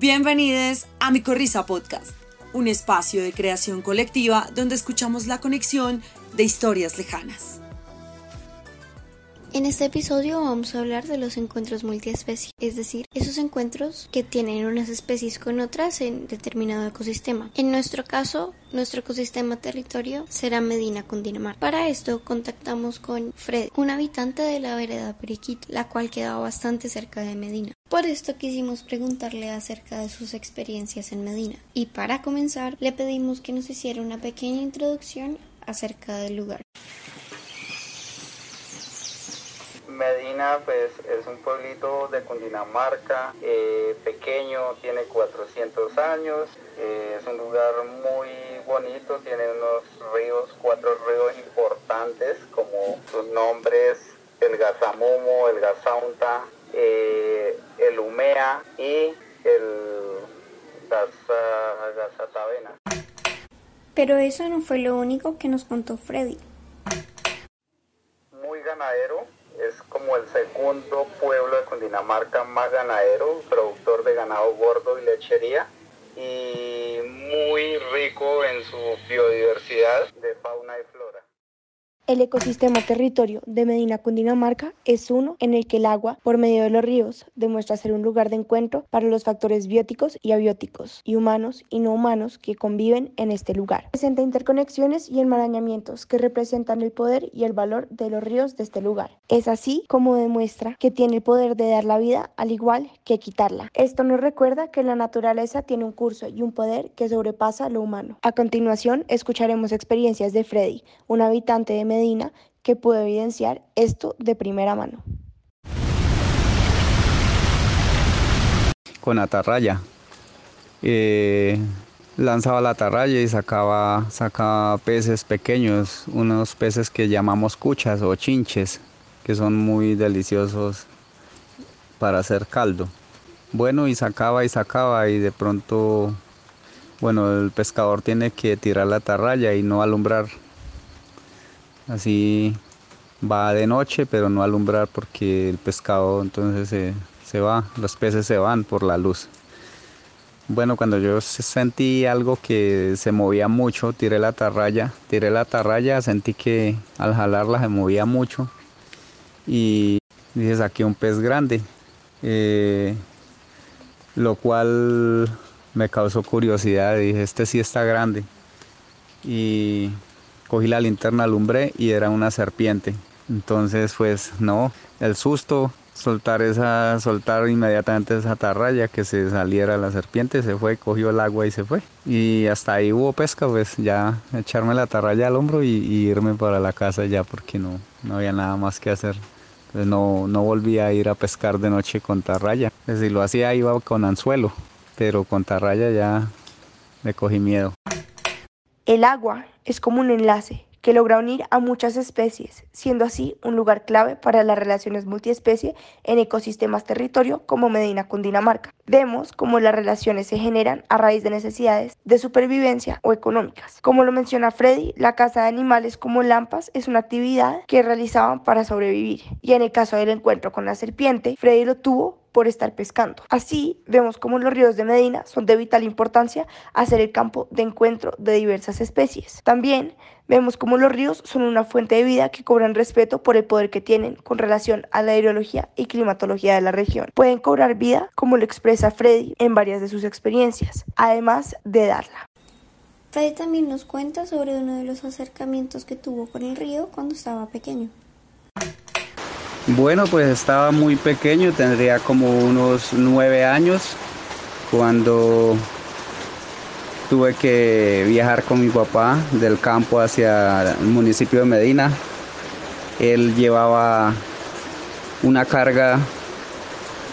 Bienvenidos a Mi Corrisa Podcast, un espacio de creación colectiva donde escuchamos la conexión de historias lejanas. En este episodio vamos a hablar de los encuentros multiespecie, es decir, esos encuentros que tienen unas especies con otras en determinado ecosistema. En nuestro caso, nuestro ecosistema territorio será Medina, Cundinamarca. Para esto contactamos con Fred, un habitante de la vereda Periquito, la cual quedaba bastante cerca de Medina. Por esto quisimos preguntarle acerca de sus experiencias en Medina. Y para comenzar, le pedimos que nos hiciera una pequeña introducción acerca del lugar. Medina pues es un pueblito de Cundinamarca, eh, pequeño, tiene 400 años, eh, es un lugar muy bonito, tiene unos ríos, cuatro ríos importantes como sus nombres, el Gazamumo, el Gazaunta, eh, el Umea y el Gazatavena. Pero eso no fue lo único que nos contó Freddy. Muy ganadero, es como el segundo pueblo de Cundinamarca más ganadero, productor de ganado gordo y lechería y muy rico en su biodiversidad de fauna y flora. El ecosistema territorio de Medina Cundinamarca es uno en el que el agua, por medio de los ríos, demuestra ser un lugar de encuentro para los factores bióticos y abióticos, y humanos y no humanos que conviven en este lugar. Presenta interconexiones y enmarañamientos que representan el poder y el valor de los ríos de este lugar. Es así como demuestra que tiene el poder de dar la vida al igual que quitarla. Esto nos recuerda que la naturaleza tiene un curso y un poder que sobrepasa lo humano. A continuación, escucharemos experiencias de Freddy, un habitante de Medina que pudo evidenciar esto de primera mano. Con atarraya. Eh, lanzaba la atarraya y sacaba, sacaba peces pequeños, unos peces que llamamos cuchas o chinches, que son muy deliciosos para hacer caldo. Bueno, y sacaba y sacaba y de pronto, bueno, el pescador tiene que tirar la atarraya y no alumbrar Así va de noche, pero no alumbrar porque el pescado entonces se, va, los peces se van por la luz. Bueno, cuando yo sentí algo que se movía mucho, tiré la atarraya, tiré la atarraya, sentí que al jalarla se movía mucho y dije saqué un pez grande, eh, lo cual me causó curiosidad, dije este sí está grande y cogí la linterna, alumbré y era una serpiente. Entonces, pues no, el susto, soltar esa, soltar inmediatamente esa atarraya, que se saliera la serpiente, se fue, cogió el agua y se fue. Y hasta ahí hubo pesca, pues ya echarme la atarraya al hombro y, irme para la casa ya porque no, no había nada más que hacer. Entonces no, no volví a ir a pescar de noche con tarraya. Pues si lo hacía iba con anzuelo, pero con tarraya ya me cogí miedo. El agua es como un enlace que logra unir a muchas especies, siendo así un lugar clave para las relaciones multiespecie en ecosistemas territorio como Medina Cundinamarca. Vemos cómo las relaciones se generan a raíz de necesidades de supervivencia o económicas. Como lo menciona Freddy, la caza de animales como lampas es una actividad que realizaban para sobrevivir. Y en el caso del encuentro con la serpiente, Freddy lo tuvo por estar pescando. Así vemos cómo los ríos de Medina son de vital importancia a ser el campo de encuentro de diversas especies. También vemos cómo los ríos son una fuente de vida que cobran respeto por el poder que tienen con relación a la hidrología y climatología de la región. Pueden cobrar vida como lo expresa Freddy en varias de sus experiencias, además de darla. Freddy también nos cuenta sobre uno de los acercamientos que tuvo con el río cuando estaba pequeño. Bueno, pues estaba muy pequeño, tendría como unos nueve años cuando tuve que viajar con mi papá del campo hacia el municipio de Medina. Él llevaba una carga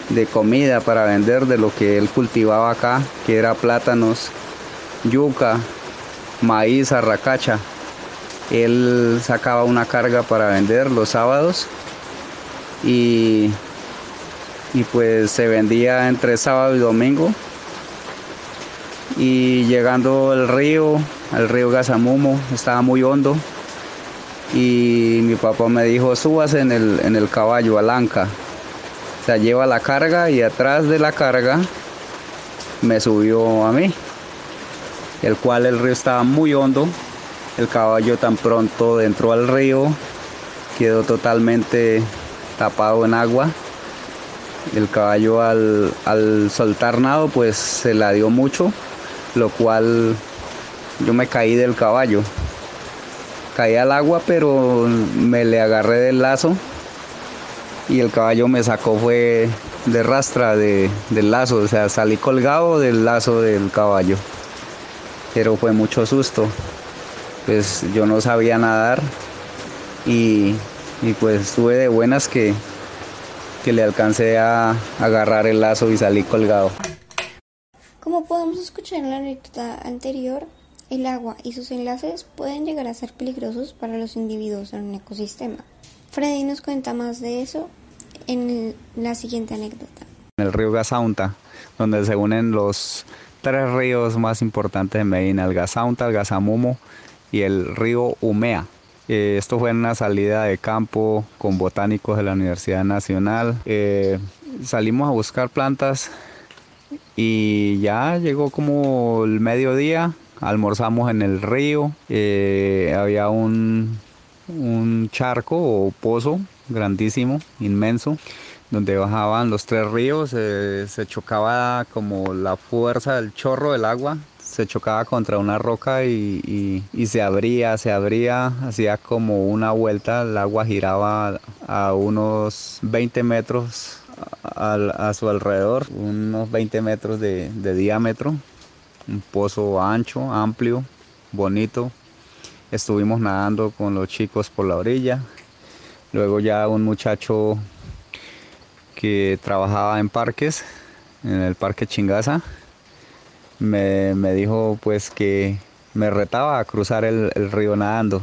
de comida para vender de lo que él cultivaba acá, que era plátanos, yuca, maíz, arracacha. Él sacaba una carga para vender los sábados y, y pues se vendía entre sábado y domingo. Y llegando al río, al río Gazamumo, estaba muy hondo y mi papá me dijo, súbase en el, en el caballo, alanca. O sea, lleva la carga y atrás de la carga me subió a mí, el cual el río estaba muy hondo. El caballo tan pronto entró al río quedó totalmente tapado en agua. El caballo al, al soltar nado pues se la dio mucho, lo cual yo me caí del caballo. Caí al agua pero me le agarré del lazo y el caballo me sacó fue de rastra de, del lazo, o sea, salí colgado del lazo del caballo. Pero fue mucho susto, pues yo no sabía nadar y, pues estuve de buenas que, que le alcancé a agarrar el lazo y salí colgado. Como podemos escuchar en la anécdota anterior, el agua y sus enlaces pueden llegar a ser peligrosos para los individuos en un ecosistema. Freddy nos cuenta más de eso en la siguiente anécdota. En el río Gazaunta, donde se unen los tres ríos más importantes de Medina, el Gazaunta, el Gazamumo y el río Umea. Eh, esto fue en una salida de campo con botánicos de la Universidad Nacional. Eh, salimos a buscar plantas y ya llegó como el mediodía, almorzamos en el río, eh, había un, un charco o pozo grandísimo, inmenso, donde bajaban los tres ríos, se chocaba como la fuerza del chorro del agua, se chocaba contra una roca y, se abría, se abría, hacía como una vuelta, el agua giraba a unos 20 metros a, su alrededor, unos 20 metros de, de diámetro, un pozo ancho, amplio, bonito. Estuvimos nadando con los chicos por la orilla, Luego ya un muchacho que trabajaba en parques, en el parque Chingaza, me, dijo pues que me retaba a cruzar el, río nadando.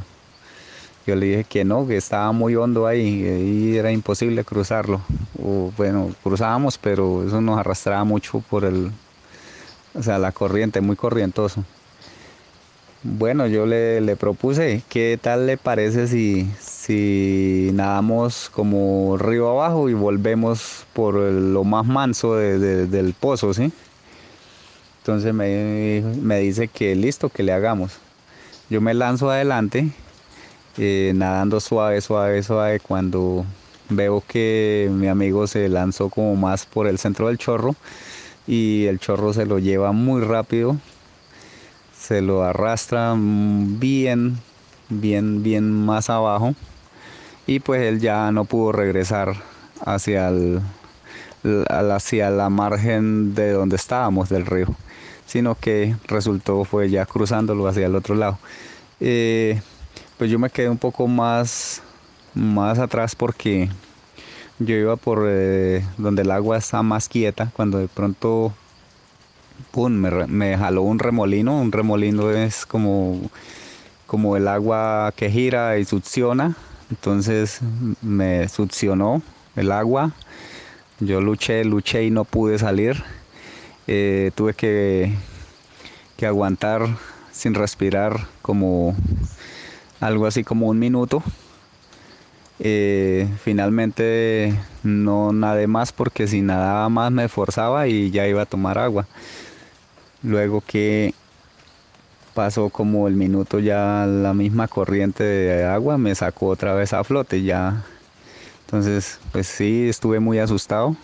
Yo le dije que no, que estaba muy hondo ahí y era imposible cruzarlo. O, bueno, cruzábamos, pero eso nos arrastraba mucho por el, o sea, la corriente, muy corrientoso. Bueno, yo le, le propuse, ¿qué tal le parece si, si nadamos como río abajo y volvemos por lo más manso del pozo, ¿sí? Entonces me, dice que listo, que le hagamos. Yo me lanzo adelante, eh, nadando suave, suave, suave, cuando veo que mi amigo se lanzó como más por el centro del chorro y el chorro se lo lleva muy rápido, se lo arrastra bien, bien, bien más abajo y pues él ya no pudo regresar hacia, el, hacia la margen de donde estábamos del río, sino que resultó fue ya cruzándolo hacia el otro lado. Eh, pues yo me quedé un poco más, más atrás porque yo iba por eh, donde el agua está más quieta, cuando de pronto pum, me, me, jaló un remolino, un remolino es como, como el agua que gira y succiona entonces me succionó el agua. Yo luché, luché y no pude salir. Eh, tuve que, que aguantar sin respirar como algo así como un minuto. Eh, finalmente no nadé más porque si nadaba más me esforzaba y ya iba a tomar agua. Luego que pasó como el minuto ya la misma corriente de agua me sacó otra vez a flote ya entonces pues sí estuve muy asustado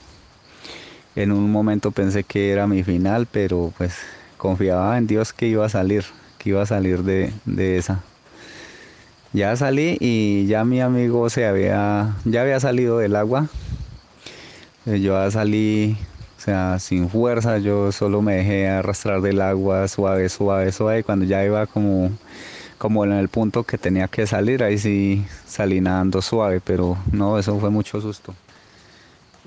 en un momento pensé que era mi final pero pues confiaba en Dios que iba a salir que iba a salir de, de esa ya salí y ya mi amigo se había ya había salido del agua yo ya salí o sea, sin fuerza, yo solo me dejé arrastrar del agua suave, suave, suave. Cuando ya iba como, como en el punto que tenía que salir, ahí sí salí nadando suave, pero no, eso fue mucho susto.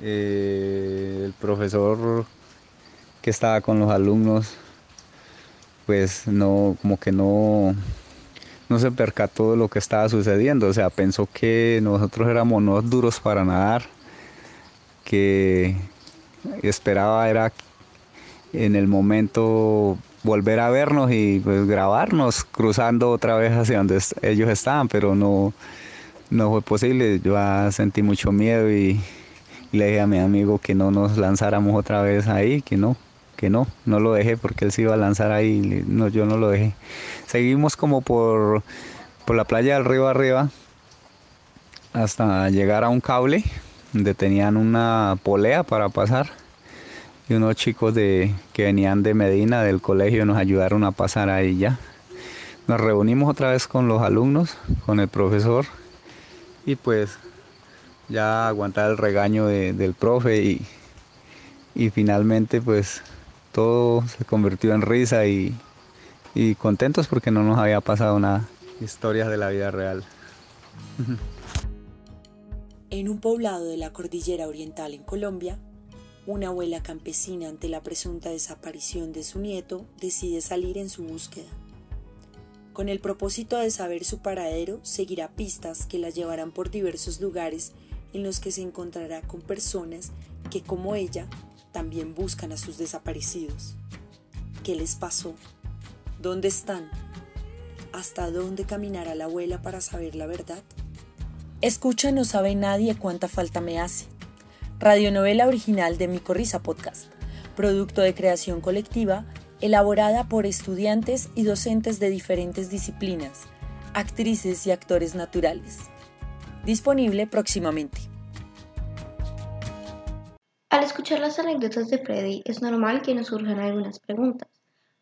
Eh, el profesor que estaba con los alumnos, pues no, como que no, no se percató de lo que estaba sucediendo. O sea, pensó que nosotros éramos no duros para nadar, que esperaba era en el momento volver a vernos y pues grabarnos cruzando otra vez hacia donde ellos estaban, pero no, no fue posible. Yo sentí mucho miedo y, le dije a mi amigo que no nos lanzáramos otra vez ahí, que no, que no, no lo dejé porque él se iba a lanzar ahí, no, yo no lo dejé. Seguimos como por, por la playa del río arriba hasta llegar a un cable donde tenían una polea para pasar y unos chicos de, que venían de Medina del colegio nos ayudaron a pasar ahí ya. Nos reunimos otra vez con los alumnos, con el profesor y pues ya aguantar el regaño del profe y, y, finalmente pues todo se convirtió en risa y, y contentos porque no nos había pasado nada. Historias de la vida real. En un poblado de la cordillera oriental en Colombia, una abuela campesina ante la presunta desaparición de su nieto decide salir en su búsqueda. Con el propósito de saber su paradero, seguirá pistas que la llevarán por diversos lugares en los que se encontrará con personas que, como ella, también buscan a sus desaparecidos. ¿Qué les pasó? ¿Dónde están? ¿Hasta dónde caminará la abuela para saber la verdad? Escucha No sabe nadie cuánta falta me hace. Radionovela original de Micorriza Podcast, producto de creación colectiva elaborada por estudiantes y docentes de diferentes disciplinas, actrices y actores naturales. Disponible próximamente. Al escuchar las anécdotas de Freddy, es normal que nos surjan algunas preguntas,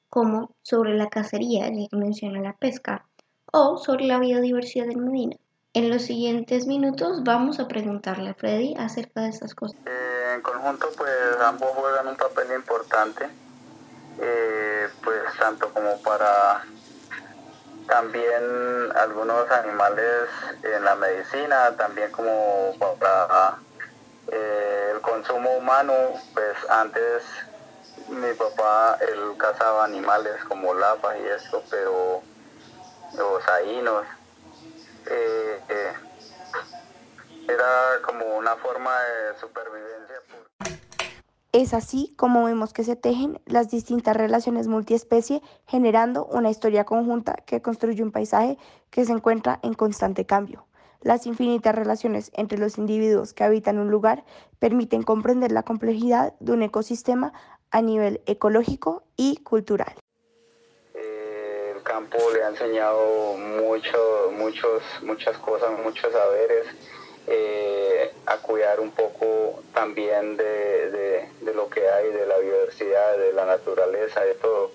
como sobre la cacería, ya que menciona la pesca, o sobre la biodiversidad en Medina. En los siguientes minutos vamos a preguntarle a Freddy acerca de estas cosas. Eh, en conjunto, pues ambos juegan un papel importante, eh, pues tanto como para también algunos animales en la medicina, también como para eh, el consumo humano, pues antes mi papá él cazaba animales como lapas y esto, pero los ainos eh, eh, era como una forma de supervivencia. Es así como vemos que se tejen las distintas relaciones multiespecie generando una historia conjunta que construye un paisaje que se encuentra en constante cambio. Las infinitas relaciones entre los individuos que habitan un lugar permiten comprender la complejidad de un ecosistema a nivel ecológico y cultural campo le ha enseñado mucho, muchos, muchas cosas, muchos saberes, eh, a cuidar un poco también de, lo que hay, de la biodiversidad, de la naturaleza, de todo.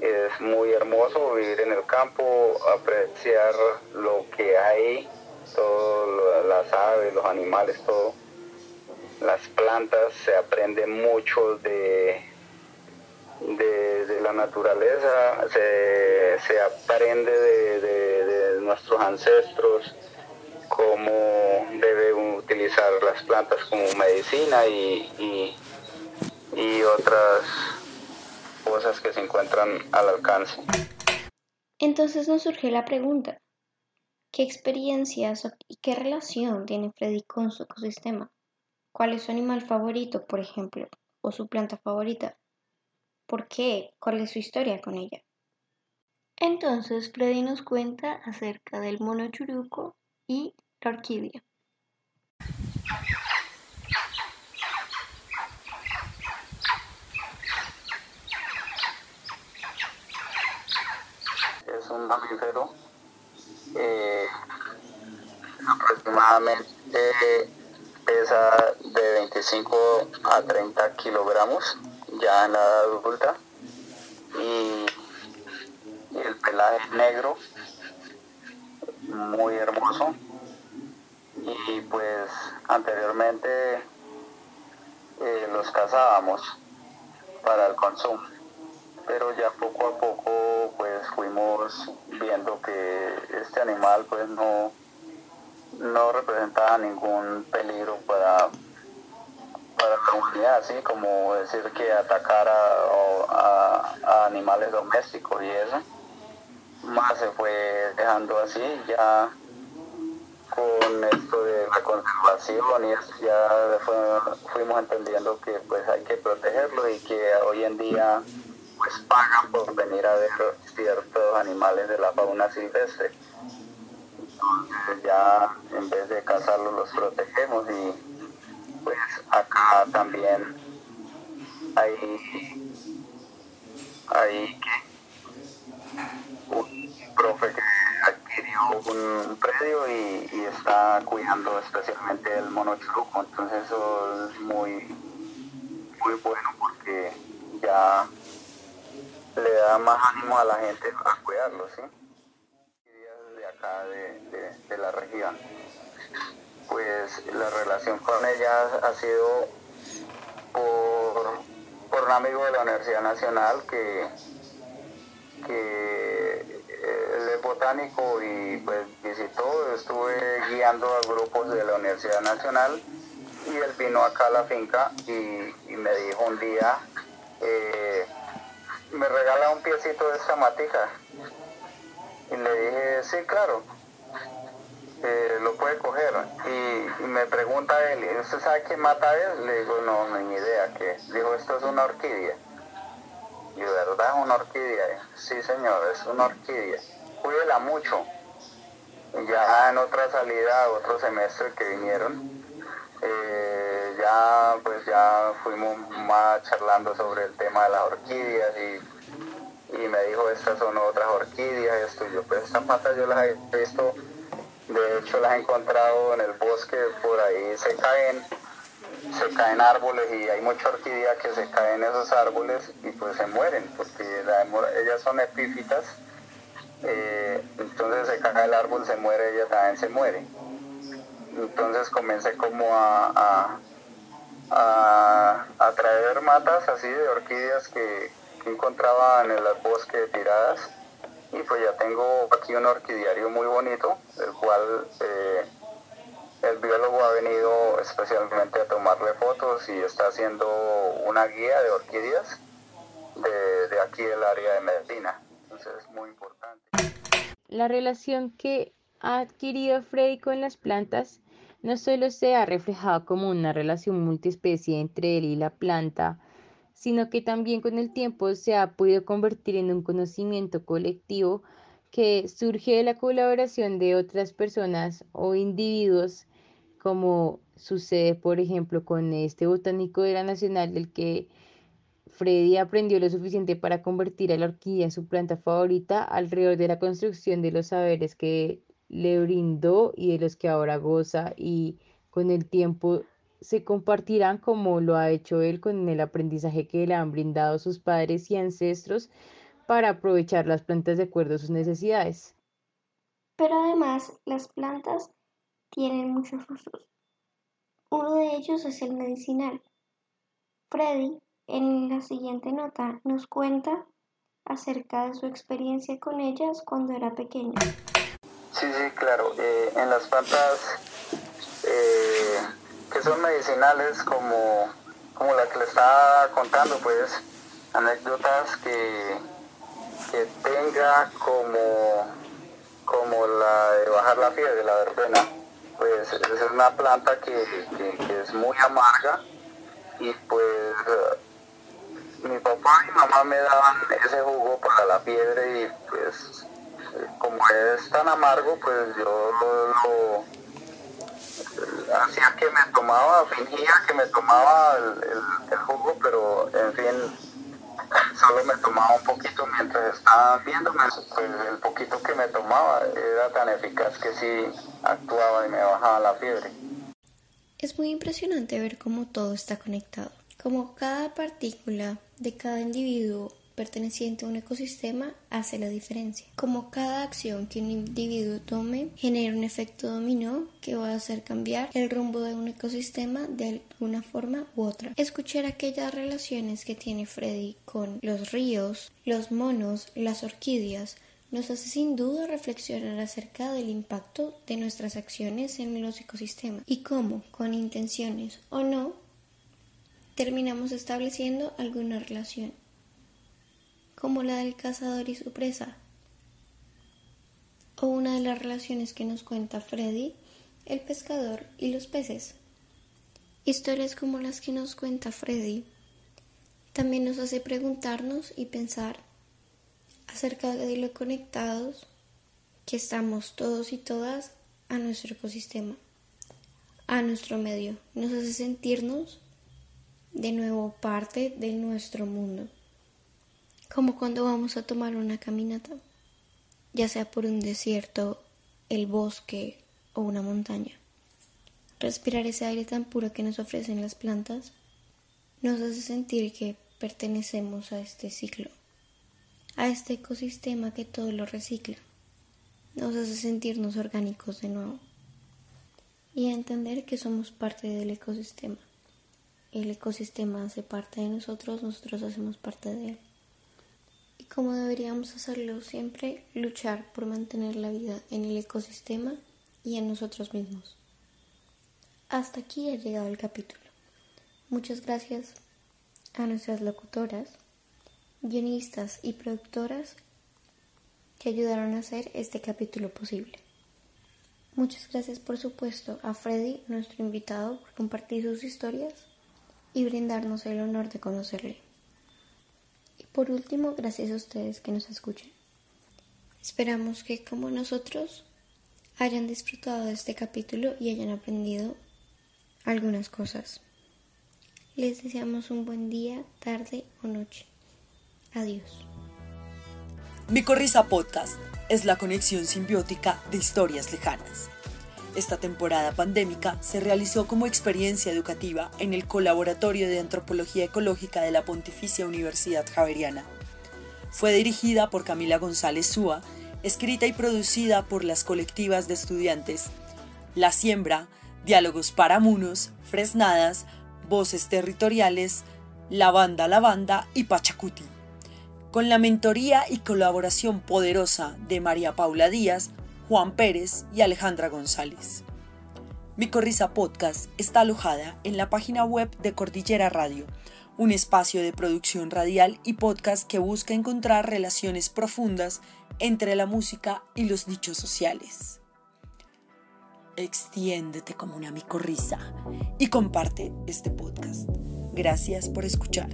Es muy hermoso vivir en el campo, apreciar lo que hay, todo, las aves, los animales, todo. Las plantas, se aprende mucho de, de, la naturaleza, se, se aprende de, nuestros ancestros cómo debe utilizar las plantas como medicina y, y, otras cosas que se encuentran al alcance. Entonces nos surge la pregunta, ¿qué experiencias y qué relación tiene Freddy con su ecosistema? ¿Cuál es su animal favorito, por ejemplo, o su planta favorita? ¿Por qué? ¿Cuál es su historia con ella? Entonces Freddy nos cuenta acerca del mono churuco y la orquídea. Es un mamífero eh, aproximadamente pesa de 25 a 30 kilogramos ya en la edad adulta y, el pelaje negro muy hermoso y pues anteriormente eh, los cazábamos para el consumo. Pero ya poco a poco pues fuimos viendo que este animal pues no no representaba ningún peligro para para la humanidad, así como decir que atacar a, animales domésticos y eso, más se fue dejando así, ya esto de la conservación y ya fuimos entendiendo que pues hay que protegerlo y que hoy en día pues pagan por venir a ver ciertos animales de la fauna silvestre. Entonces ya en vez de cazarlos los protegemos y pues acá también hay que un profe que un predio y, está cuidando especialmente el mono churuco. Entonces eso es muy, muy bueno porque ya le da más ánimo a la gente a cuidarlo, ¿sí? De acá de, de, la región. Pues la relación con ella ha sido por, por un amigo de la Universidad Nacional que, que botánico y pues visitó, estuve guiando a grupos de la Universidad Nacional y él vino acá a la finca y, me dijo un día, eh, me regala un piecito de esta matija. Y le dije, sí, claro, eh, lo puede coger. Y, me pregunta él, ¿usted sabe qué mata es? Le digo, no, no ni idea. que Dijo, esto es una orquídea. Y ¿verdad es una orquídea? Sí, señor, es una orquídea. Cuídela mucho. Y ya en otra salida, otro semestre que vinieron, eh, ya pues ya fuimos más charlando sobre el tema de las orquídeas y, y me dijo estas son otras orquídeas, esto yo pues estas patas yo las he visto, de hecho las he encontrado en el bosque, por ahí se caen, se caen árboles y hay mucha orquídea que se caen esos árboles y pues se mueren, porque ellas son epífitas, eh, entonces se cae el árbol, se muere, ella también se muere entonces comencé como a, a, traer matas así de orquídeas que, encontraba en el bosque tiradas y pues ya tengo aquí un orquidiario muy bonito, el cual eh, el biólogo ha venido especialmente a tomarle fotos y está haciendo una guía de orquídeas de, de aquí del área de Medina. Entonces es muy importante. La relación que ha adquirido Freddy con las plantas no solo se ha reflejado como una relación multiespecie entre él y la planta, sino que también con el tiempo se ha podido convertir en un conocimiento colectivo que surge de la colaboración de otras personas o individuos, como sucede, por ejemplo, con este botánico de la Nacional, del que Freddy aprendió lo suficiente para convertir a la orquídea en su planta favorita alrededor de la construcción de los saberes que le brindó y de los que ahora goza y con el tiempo se compartirán como lo ha hecho él con el aprendizaje que le han brindado sus padres y ancestros para aprovechar las plantas de acuerdo a sus necesidades. Pero además las plantas tienen muchos usos. Uno de ellos es el medicinal. Freddy en la siguiente nota nos cuenta acerca de su experiencia con ellas cuando era pequeño. Sí, sí, claro. Eh, en las plantas eh, que son medicinales, como, como la que le estaba contando, pues, anécdotas que, que tenga como, como la de bajar la fiebre, la verbena, pues es una planta que, es muy amarga y pues mi papá y mamá me daban ese jugo para la fiebre y pues como es tan amargo, pues yo lo, hacía que me tomaba, fingía que me tomaba el, jugo, pero en fin, solo me tomaba un poquito mientras estaba viéndome, pues el poquito que me tomaba era tan eficaz que sí actuaba y me bajaba la fiebre. Es muy impresionante ver cómo todo está conectado, como cada partícula de cada individuo perteneciente a un ecosistema hace la diferencia. Como cada acción que un individuo tome genera un efecto dominó que va a hacer cambiar el rumbo de un ecosistema de alguna forma u otra. Escuchar aquellas relaciones que tiene Freddy con los ríos, los monos, las orquídeas, nos hace sin duda reflexionar acerca del impacto de nuestras acciones en los ecosistemas y cómo, con intenciones o no, terminamos estableciendo alguna relación como la del cazador y su presa. O una de las relaciones que nos cuenta Freddy, el pescador y los peces. Historias como las que nos cuenta Freddy también nos hace preguntarnos y pensar acerca de lo conectados que estamos todos y todas a nuestro ecosistema, a nuestro medio. Nos hace sentirnos de nuevo parte de nuestro mundo como cuando vamos a tomar una caminata, ya sea por un desierto, el bosque o una montaña. Respirar ese aire tan puro que nos ofrecen las plantas nos hace sentir que pertenecemos a este ciclo, a este ecosistema que todo lo recicla. Nos hace sentirnos orgánicos de nuevo y entender que somos parte del ecosistema. El ecosistema hace parte de nosotros, nosotros hacemos parte de él. Y como deberíamos hacerlo siempre, luchar por mantener la vida en el ecosistema y en nosotros mismos. Hasta aquí ha llegado el capítulo. Muchas gracias a nuestras locutoras, guionistas y productoras que ayudaron a hacer este capítulo posible. Muchas gracias por supuesto a Freddy, nuestro invitado, por compartir sus historias y brindarnos el honor de conocerle. Y por último, gracias a ustedes que nos escuchen. Esperamos que como nosotros hayan disfrutado de este capítulo y hayan aprendido algunas cosas. Les deseamos un buen día, tarde o noche. Adiós. Micorriza Podcast es la conexión simbiótica de historias lejanas. Esta temporada pandémica se realizó como experiencia educativa en el Colaboratorio de Antropología Ecológica de la Pontificia Universidad Javeriana. Fue dirigida por Camila González Súa, escrita y producida por las colectivas de estudiantes La Siembra, Diálogos para Munos, Fresnadas, Voces Territoriales, La Banda La Banda y Pachacuti. Con la mentoría y colaboración poderosa de María Paula Díaz, Juan Pérez y Alejandra González. Mi Corrisa Podcast está alojada en la página web de Cordillera Radio, un espacio de producción radial y podcast que busca encontrar relaciones profundas entre la música y los dichos sociales. Extiéndete como una micorrisa y comparte este podcast. Gracias por escuchar.